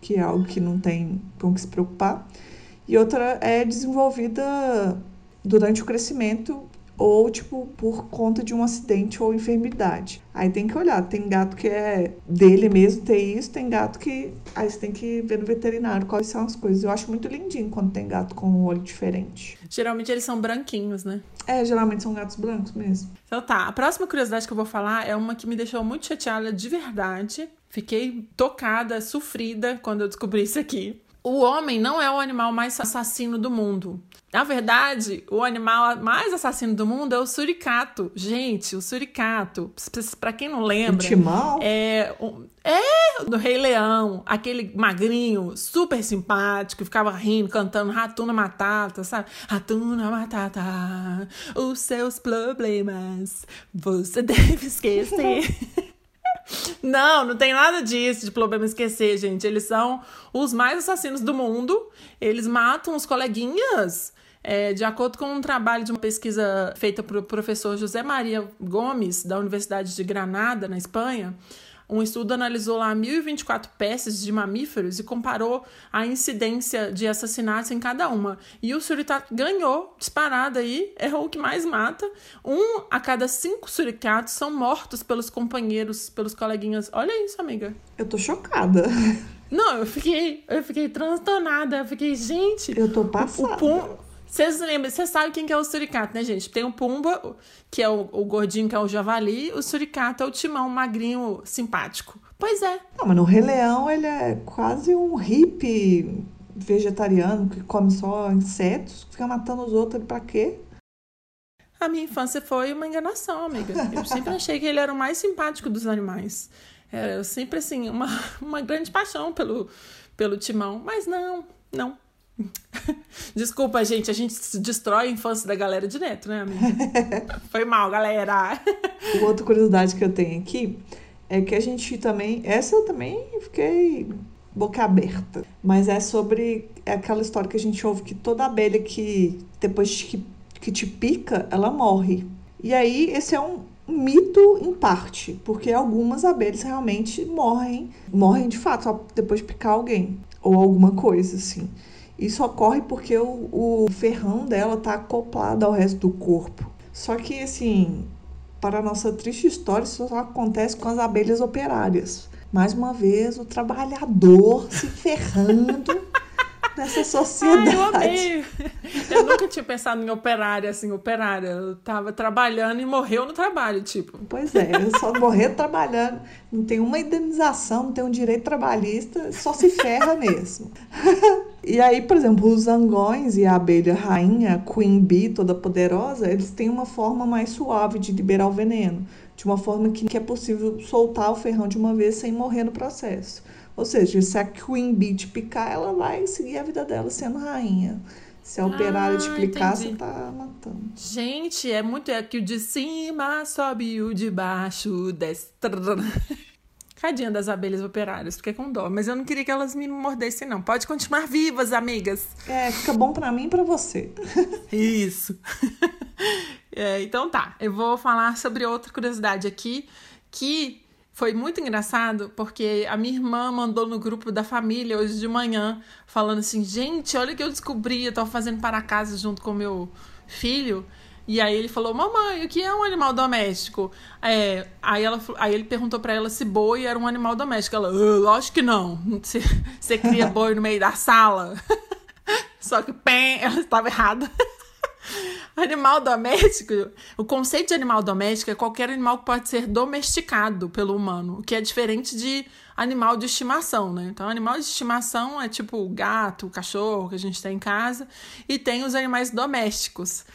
que é algo que não tem com que se preocupar, e outra é desenvolvida durante o crescimento ou tipo por conta de um acidente ou enfermidade. Aí tem que olhar, tem gato que é dele mesmo ter isso, tem gato que aí você tem que ver no veterinário quais são as coisas. Eu acho muito lindinho quando tem gato com um olho diferente. Geralmente eles são branquinhos, né? É, geralmente são gatos brancos mesmo. Então tá, a próxima curiosidade que eu vou falar é uma que me deixou muito chateada de verdade. Fiquei tocada, sofrida quando eu descobri isso aqui. O homem não é o animal mais assassino do mundo. Na verdade, o animal mais assassino do mundo é o suricato. Gente, o suricato, para quem não lembra, o timão? é é do Rei Leão, aquele magrinho, super simpático, ficava rindo, cantando Ratuna Matata, sabe? Ratuna Matata, os seus problemas você *laughs* deve esquecer. *laughs* Não, não tem nada disso de problema esquecer, gente. Eles são os mais assassinos do mundo. Eles matam os coleguinhas. É, de acordo com um trabalho de uma pesquisa feita por professor José Maria Gomes, da Universidade de Granada, na Espanha, um estudo analisou lá 1.024 peças de mamíferos e comparou a incidência de assassinatos em cada uma. E o suricato ganhou, disparado aí, é o que mais mata. Um a cada cinco suricatos são mortos pelos companheiros, pelos coleguinhas. Olha isso, amiga. Eu tô chocada. Não, eu fiquei, eu fiquei transtornada. Eu fiquei, gente. Eu tô passada. O pum, vocês lembram, vocês sabem quem que é o suricato, né, gente? Tem o Pumba, que é o, o gordinho, que é o javali, o suricato é o timão, magrinho, simpático. Pois é. Não, mas no Rei Leão ele é quase um hippie vegetariano que come só insetos, fica matando os outros pra quê? A minha infância foi uma enganação, amiga. Eu sempre achei que ele era o mais simpático dos animais. Era sempre, assim, uma, *laughs* uma grande paixão pelo, pelo timão. Mas não, não. *laughs* Desculpa, gente, a gente destrói a infância da galera direto, né, amiga? *laughs* Foi mal, galera. Uma outra curiosidade que eu tenho aqui é que a gente também. Essa eu também fiquei boca aberta. Mas é sobre aquela história que a gente ouve que toda abelha que depois que, que te pica, ela morre. E aí, esse é um mito em parte, porque algumas abelhas realmente morrem, morrem de fato, só depois de picar alguém ou alguma coisa assim. Isso ocorre porque o, o ferrão dela está acoplado ao resto do corpo. Só que, assim, para a nossa triste história, isso só acontece com as abelhas operárias. Mais uma vez, o trabalhador se ferrando *laughs* nessa sociedade. Ai, eu amei. Eu nunca tinha pensado em operária, assim, operária. Eu tava trabalhando e morreu no trabalho, tipo. Pois é, eu só morrer trabalhando. Não tem uma indenização, não tem um direito trabalhista, só se ferra mesmo. *laughs* E aí, por exemplo, os zangões e a abelha rainha, Queen Bee, toda poderosa, eles têm uma forma mais suave de liberar o veneno, de uma forma que é possível soltar o ferrão de uma vez sem morrer no processo. Ou seja, se a Queen Bee te picar, ela vai seguir a vida dela sendo rainha. Se a operária ah, te picar, entendi. você tá matando. Gente, é muito. É que o de cima sobe o de baixo, desce. Tadinha das abelhas operárias, fiquei com dó. Mas eu não queria que elas me mordessem, não. Pode continuar vivas, amigas. É, fica bom para mim e pra você. *laughs* Isso. *laughs* É, então tá, eu vou falar sobre outra curiosidade aqui, que foi muito engraçado, porque a minha irmã mandou no grupo da família hoje de manhã, falando assim, gente, olha o que eu descobri, eu tava fazendo para casa junto com meu filho, e aí ele falou, mamãe, o que é um animal doméstico? É, aí, ela, aí ele perguntou para ela se boi era um animal doméstico. Ela, uh, lógico que não. Você, você cria boi no meio da sala. *laughs* Só que, pem, ela estava errada. *laughs* *laughs* Animal doméstico, o conceito de animal doméstico é qualquer animal que pode ser domesticado pelo humano, o que é diferente de animal de estimação, né? Então, animal de estimação é tipo gato, cachorro que a gente tem em casa, e tem os animais domésticos.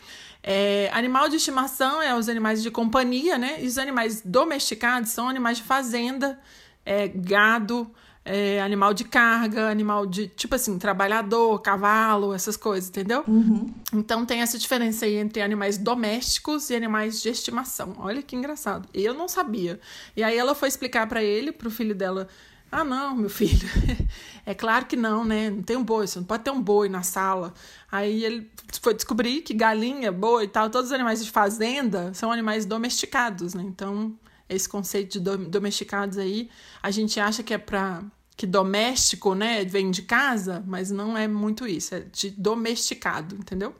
É, animal de estimação é os animais de companhia, né? E os animais domesticados são animais de fazenda, é, gado, é, animal de carga, animal de, tipo assim, trabalhador, cavalo, essas coisas, entendeu? Uhum. Então tem essa diferença aí entre animais domésticos e animais de estimação. Olha que engraçado. Eu não sabia. E aí ela foi explicar para ele, pro filho dela, ah, não, meu filho. *laughs* é claro que não, né? Não tem um boi, você não pode ter um boi na sala. Aí ele foi descobrir que galinha, boi e tal, todos os animais de fazenda são animais domesticados, né? Então, esse conceito de domesticados aí, a gente acha que é para que doméstico, né, vem de casa, mas não é muito isso, é de domesticado, entendeu?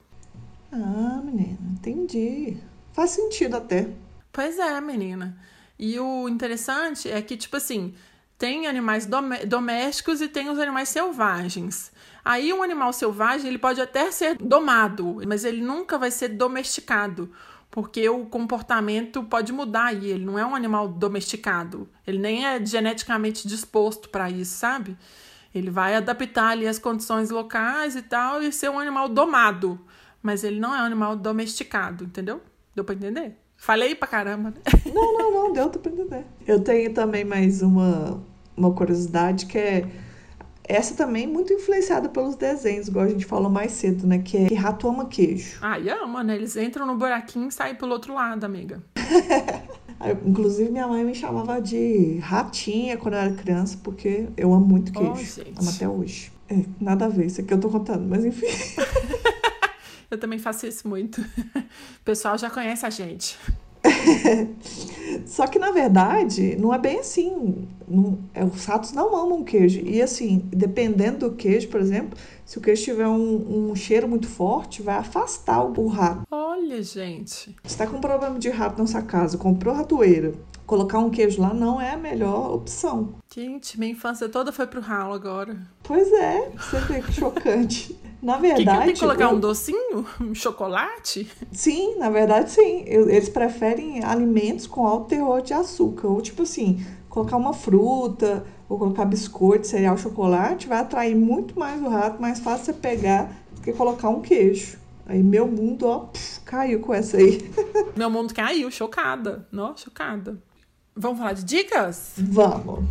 Ah, menina, entendi. Faz sentido até. Pois é, menina. E o interessante é que, tipo assim, tem animais domésticos e tem os animais selvagens. Aí um animal selvagem, ele pode até ser domado, mas ele nunca vai ser domesticado, porque o comportamento pode mudar e ele não é um animal domesticado. Ele nem é geneticamente disposto para isso, sabe? Ele vai adaptar ali as condições locais e tal e ser um animal domado, mas ele não é um animal domesticado, entendeu? Deu para entender? Falei pra caramba, né? *laughs* Não, não, não, deu pra entender. Eu tenho também mais uma, uma curiosidade que é essa também muito influenciada pelos desenhos, igual a gente falou mais cedo, né? Que é que rato ama queijo. Ah, e ama, né? Eles entram no buraquinho e saem pelo outro lado, amiga. *laughs* Inclusive, minha mãe me chamava de ratinha quando eu era criança, porque eu amo muito queijo. Oh, amo até hoje. É, nada a ver, isso aqui eu tô contando, mas enfim. *laughs* eu também faço isso muito. O pessoal já conhece a gente. *laughs* Só que na verdade não é bem assim. Não, é, os ratos não amam queijo. E assim, dependendo do queijo, por exemplo, se o queijo tiver um, um cheiro muito forte, vai afastar o, o rato. Olha, gente. Você está com um problema de rato na sua casa, comprou ratoeira, colocar um queijo lá não é a melhor opção. Gente, minha infância toda foi pro ralo agora. Pois é, você vê que chocante. Na verdade. Que que tem que colocar um docinho? Um chocolate? Sim, na verdade, sim. Eles preferem alimentos com alto teor de açúcar. Ou tipo assim, colocar uma fruta, ou colocar biscoito, cereal, chocolate, vai atrair muito mais o rato, mais fácil você pegar do que colocar um queijo. Aí meu mundo, ó, pff, caiu com essa aí. *laughs* Meu mundo caiu, chocada. Nossa, chocada. Vamos falar de dicas? Vamos.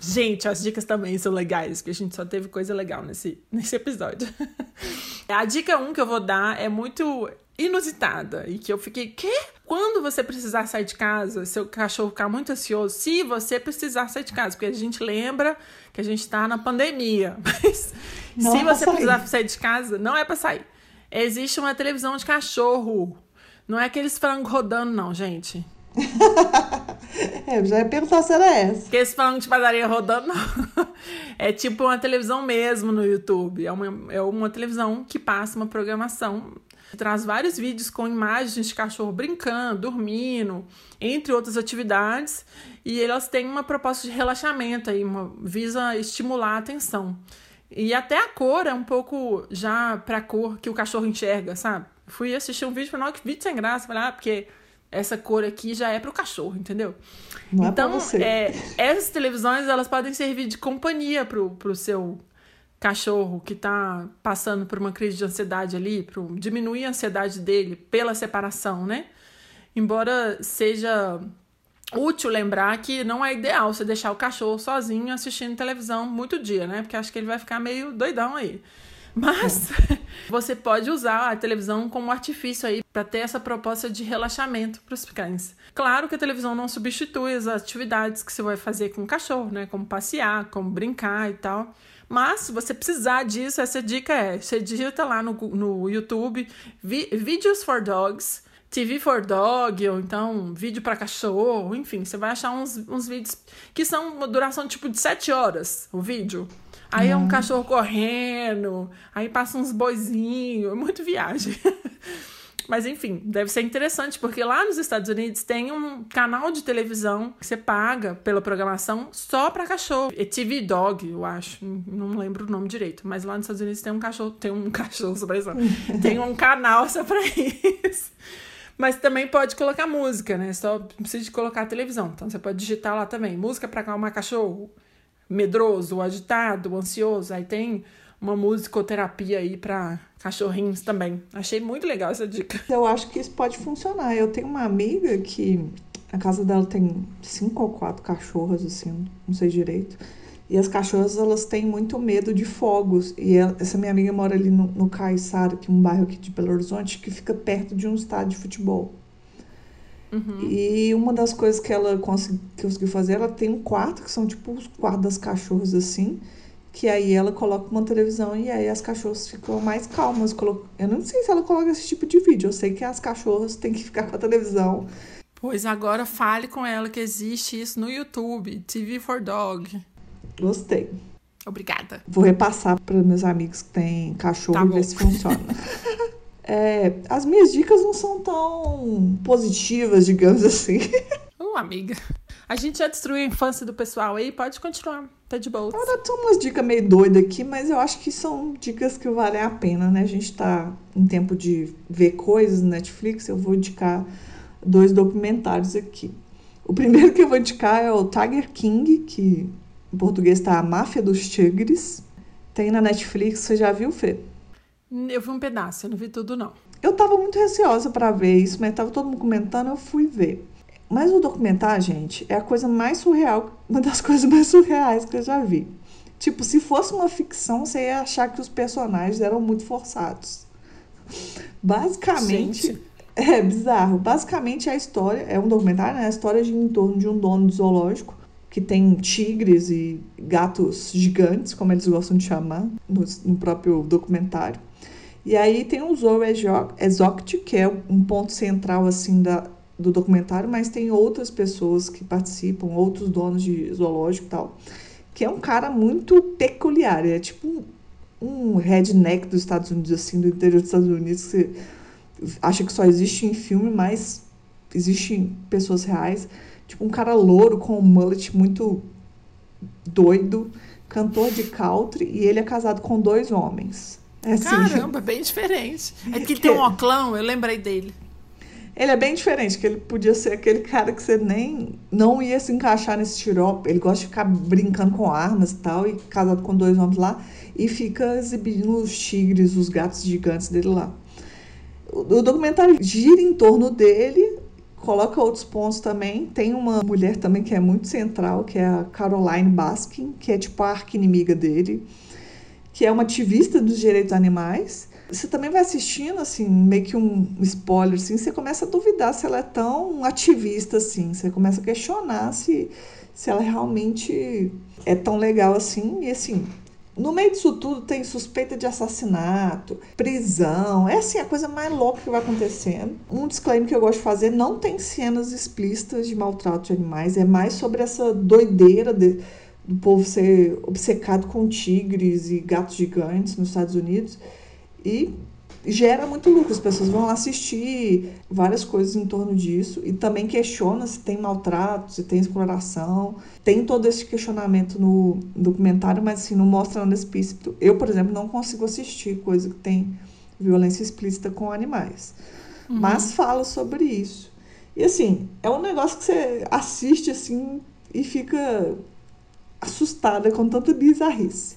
Gente, as dicas também são legais, porque a gente só teve coisa legal nesse, *laughs* nesse episódio. a dica 1 um que eu vou dar é muito inusitada e que eu fiquei, quê? Quando você precisar sair de casa, seu cachorro ficar muito ansioso, se você precisar sair de casa, porque a gente lembra que a gente tá na pandemia, *laughs* mas não se é você precisar sair de casa, não é para sair. Existe uma televisão de cachorro. Não é aqueles frangos rodando, não, gente. é, *laughs* eu já ia perguntar se era essa. Que esse falando de padaria rodando, não. *laughs* É tipo uma televisão mesmo no YouTube. É uma, é uma televisão que passa uma programação. Traz vários vídeos com imagens de cachorro brincando, dormindo, entre outras atividades. E elas têm uma proposta de relaxamento aí, uma, visa estimular a atenção. E até a cor é um pouco já pra cor que o cachorro enxerga, sabe? Fui assistir um vídeo e falei, que vídeo sem graça. Falei, ah, porque essa cor aqui já é para o cachorro, entendeu? Não então, é, é essas televisões elas podem servir de companhia pro, pro seu cachorro que está passando por uma crise de ansiedade ali, para diminuir a ansiedade dele pela separação, né? Embora seja útil lembrar que não é ideal você deixar o cachorro sozinho assistindo televisão muito dia, né? Porque acho que ele vai ficar meio doidão aí. Mas é. *laughs* você pode usar a televisão como artifício aí para ter essa proposta de relaxamento para os cães. Claro que a televisão não substitui as atividades que você vai fazer com o cachorro, né? Como passear, como brincar e tal. Mas se você precisar disso, essa dica é: você digita lá no, no YouTube Videos for Dogs. TV for Dog, ou então vídeo para cachorro, enfim, você vai achar uns, uns vídeos que são uma duração tipo de 7 horas o vídeo. Aí é um cachorro correndo, aí passa uns boizinhos, é muito viagem. *laughs* Mas enfim, deve ser interessante, porque lá nos Estados Unidos tem um canal de televisão que você paga pela programação só para cachorro. É TV Dog, eu acho. Não lembro o nome direito. Mas lá nos Estados Unidos tem um cachorro, tem um *laughs* cachorro, *laughs* tem um canal só pra isso. Mas também pode colocar música, né? Só precisa de colocar televisão. Então você pode digitar lá também. Música para acalmar cachorro medroso, agitado, ansioso. Aí tem uma musicoterapia aí para cachorrinhos também. Achei muito legal essa dica. Eu acho que isso pode funcionar. Eu tenho uma amiga que a casa dela tem cinco ou quatro cachorras, assim, não sei direito. E as cachorras, elas têm muito medo de fogos. E ela, essa minha amiga mora ali no, no Caiçara, que é um bairro aqui de Belo Horizonte, que fica perto de um estádio de futebol. Uhum. E uma das coisas que ela consegui, conseguiu fazer, ela tem um quarto, que são tipo os quartos das cachorras assim, que aí ela coloca uma televisão e aí as cachorras ficam mais calmas. Eu não sei se ela coloca esse tipo de vídeo, eu sei que as cachorras têm que ficar com a televisão. Pois agora fale com ela que existe isso no YouTube, TV for Dog. Gostei. Obrigada. Vou repassar para meus amigos que têm cachorro Tá e ver se funciona. *laughs* É, as minhas dicas não são tão positivas, digamos assim. *laughs* Ô, amiga. A gente já destruiu a infância do pessoal aí, pode continuar. Tá de boa. Agora são umas dicas meio doidas aqui, mas eu acho que são dicas que valem a pena, né? A gente tá em tempo de ver coisas no Netflix, eu vou indicar dois documentários aqui. O primeiro que eu vou indicar é o Tiger King, que em português tá A Máfia dos Tigres. Tem na Netflix, você já viu, Fê? Eu vi um pedaço, eu não vi tudo, não. Eu tava muito receosa para ver isso, mas tava todo mundo comentando, eu fui ver. Mas o documentário, gente, é a coisa mais surreal, uma das *laughs* coisas mais surreais que eu já vi. Tipo, se fosse uma ficção, você ia achar que os personagens eram muito forçados. Basicamente, Gente. é bizarro. Basicamente a história, é um documentário, né? A história gira em torno de um dono de zoológico que tem tigres e gatos gigantes, como eles gostam de chamar no, no próprio documentário. E aí tem o Zoo Exo- Exotic, que é um ponto central assim da, do documentário, mas tem outras pessoas que participam, outros donos de zoológico e tal, que é um cara muito peculiar, é tipo um, um redneck dos Estados Unidos, assim, do interior dos Estados Unidos, que você acha que só existe em filme, mas existe em pessoas reais. Tipo um cara louro com um mullet muito doido, cantor de country, e ele é casado com dois homens. É assim, Caramba, bem diferente. *laughs* É que ele tem um oclão, eu lembrei dele. Ele é bem diferente, que ele podia ser aquele cara que você nem não ia se encaixar nesse tirop. Ele gosta de ficar brincando com armas e tal, e casado com dois homens lá, e fica exibindo os tigres, os gatos gigantes dele lá. O, o documentário gira em torno dele, coloca outros pontos também. Tem uma mulher também que é muito central, que é a Caroline Baskin, que é tipo a arqui-inimiga dele, que é uma ativista dos direitos animais. Você também vai assistindo, assim, meio que um spoiler, assim, você começa a duvidar se ela é tão ativista, assim. Você começa a questionar se, se ela realmente é tão legal assim. E, assim, no meio disso tudo tem suspeita de assassinato, prisão. É, assim, a coisa mais louca que vai acontecendo. Um disclaimer que eu gosto de fazer, não tem cenas explícitas de maltrato de animais. É mais sobre essa doideira de, do povo ser obcecado com tigres e gatos gigantes nos Estados Unidos. E gera muito lucro. As pessoas vão lá assistir várias coisas em torno disso e também questiona se tem maltrato, se tem exploração. Tem todo esse questionamento no documentário, mas assim, não mostra nada explícito. Eu, por exemplo, não consigo assistir coisa que tem violência explícita com animais. Uhum. Mas fala sobre isso. E assim, é um negócio que você assiste assim e fica assustada com tanta bizarrice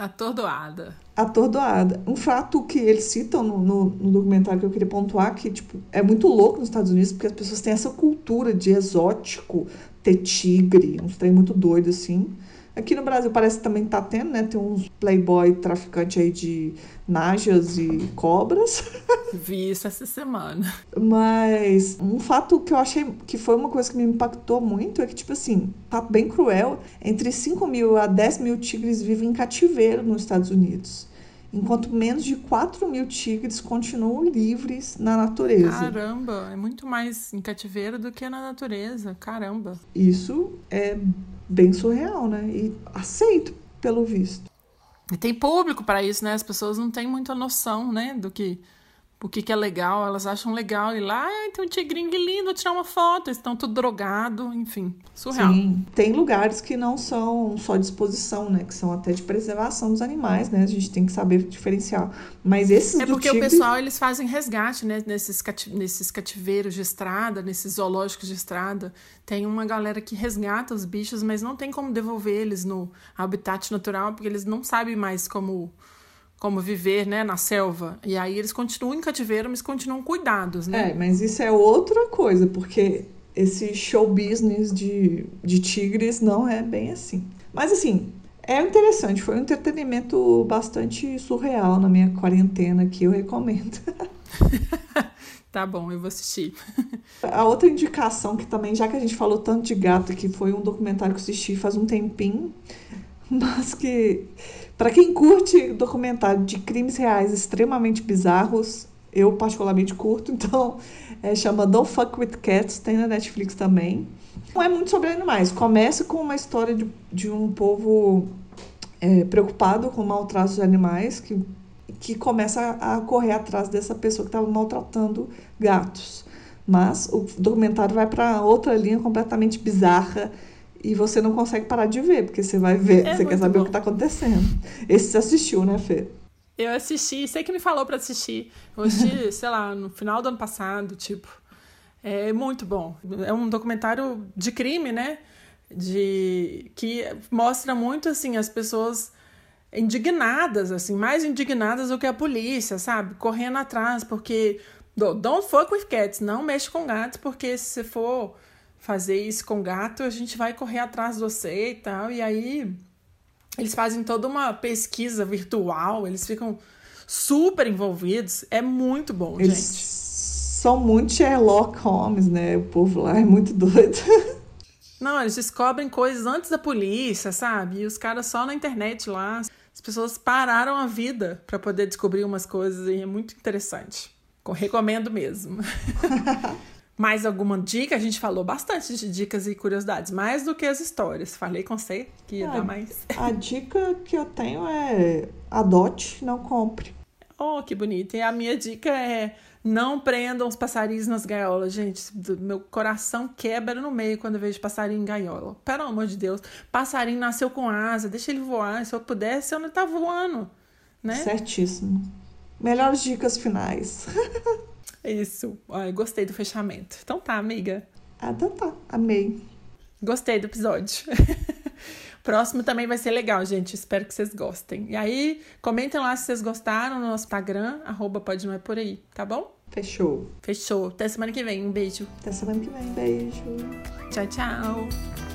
Atordoada. Atordoada. Um fato que eles citam no, no, no, documentário que eu queria pontuar, que tipo, é muito louco nos Estados Unidos, porque as pessoas têm essa cultura de exótico, ter tigre, uns trem muito doido assim. Aqui no Brasil parece que também tá tendo, né? Tem uns playboy traficante aí de najas e cobras. *laughs* Vi isso essa semana. Mas um fato que eu achei que foi uma coisa que me impactou muito é que, tipo assim, fato bem cruel, entre 5 mil a 10 mil tigres vivem em cativeiro nos Estados Unidos. Enquanto menos de 4 mil tigres continuam livres na natureza. Caramba, é muito mais em cativeiro do que na natureza. Caramba. Isso é bem surreal, né? E aceito, pelo visto. E tem público para isso, né? As pessoas não têm muita noção, né, do que o que, que é legal, elas acham legal ir lá, ah, tem um tigrinho lindo, tirar uma foto, eles estão tudo drogado, enfim, surreal. Sim, tem lugares que não são só de exposição, né, que são até de preservação dos animais, né, a gente tem que saber diferenciar. Mas esses É porque tigre... o pessoal, eles fazem resgate, né, nesses, cati nesses cativeiros de estrada, nesses zoológicos de estrada, tem uma galera que resgata os bichos, mas não tem como devolver eles no habitat natural, porque eles não sabem mais como como viver, né, na selva. E aí eles continuam em cativeiro, mas continuam cuidados, né? É, mas isso é outra coisa, porque esse show business de, de tigres não é bem assim. Mas assim, é interessante, foi um entretenimento bastante surreal na minha quarentena que eu recomendo. *laughs* tá bom, eu vou assistir. *laughs* A outra indicação que também, já que a gente falou tanto de gato, que foi um documentário que eu assisti faz um tempinho, *laughs* mas que para quem curte documentário de crimes reais extremamente bizarros, eu particularmente curto, *laughs* então é, chama Don't Fuck With Cats, tem na Netflix também. Não é muito sobre animais, começa com uma história de, de um povo é, preocupado com o maltrato de animais que, que começa a correr atrás dessa pessoa que estava maltratando gatos. Mas o documentário vai para outra linha completamente bizarra e você não consegue parar de ver, porque você vai ver, é você quer saber bom. o que está acontecendo. Esse você assistiu, né, Fê? Eu assisti, sei que me falou para assistir. Eu assisti, *laughs* sei lá, no final do ano passado, tipo. É muito bom. É um documentário de crime, né? De que mostra muito assim as pessoas indignadas, assim, mais indignadas do que a polícia, sabe? Correndo atrás, porque don't fuck with cats, não mexe com gatos, porque se você for fazer isso com gato, a gente vai correr atrás de você e tal. E aí eles fazem toda uma pesquisa virtual, eles ficam super envolvidos. É muito bom, eles gente. São muito Sherlock Holmes, né? O povo lá é muito doido. *laughs* Não, eles descobrem coisas antes da polícia, sabe? E os caras só na internet lá. As pessoas pararam a vida para poder descobrir umas coisas e é muito interessante. Recomendo mesmo. *laughs* Mais alguma dica? A gente falou bastante de dicas e curiosidades, mais do que as histórias. Falei com você que ia dar mais. A dica que eu tenho é adote, não compre. Oh, que bonito. E a minha dica é não prendam os passarinhos nas gaiolas, gente. Meu coração quebra no meio quando eu vejo passarinho em gaiola. Pelo amor de Deus. Passarinho nasceu com asa, deixa ele voar. Se eu pudesse, eu não tá voando. Né? Certíssimo. Melhores dicas finais. *laughs* Isso. Ai, gostei do fechamento. Então tá, amiga. Ah, então tá. Amei. Gostei do episódio. *laughs* Próximo também vai ser legal, gente. Espero que vocês gostem. E aí, comentem lá se vocês gostaram no nosso Instagram, arroba pode não é por aí, tá bom? Fechou. Fechou. Até semana que vem. Um beijo. Até semana que vem. Beijo. Tchau, tchau.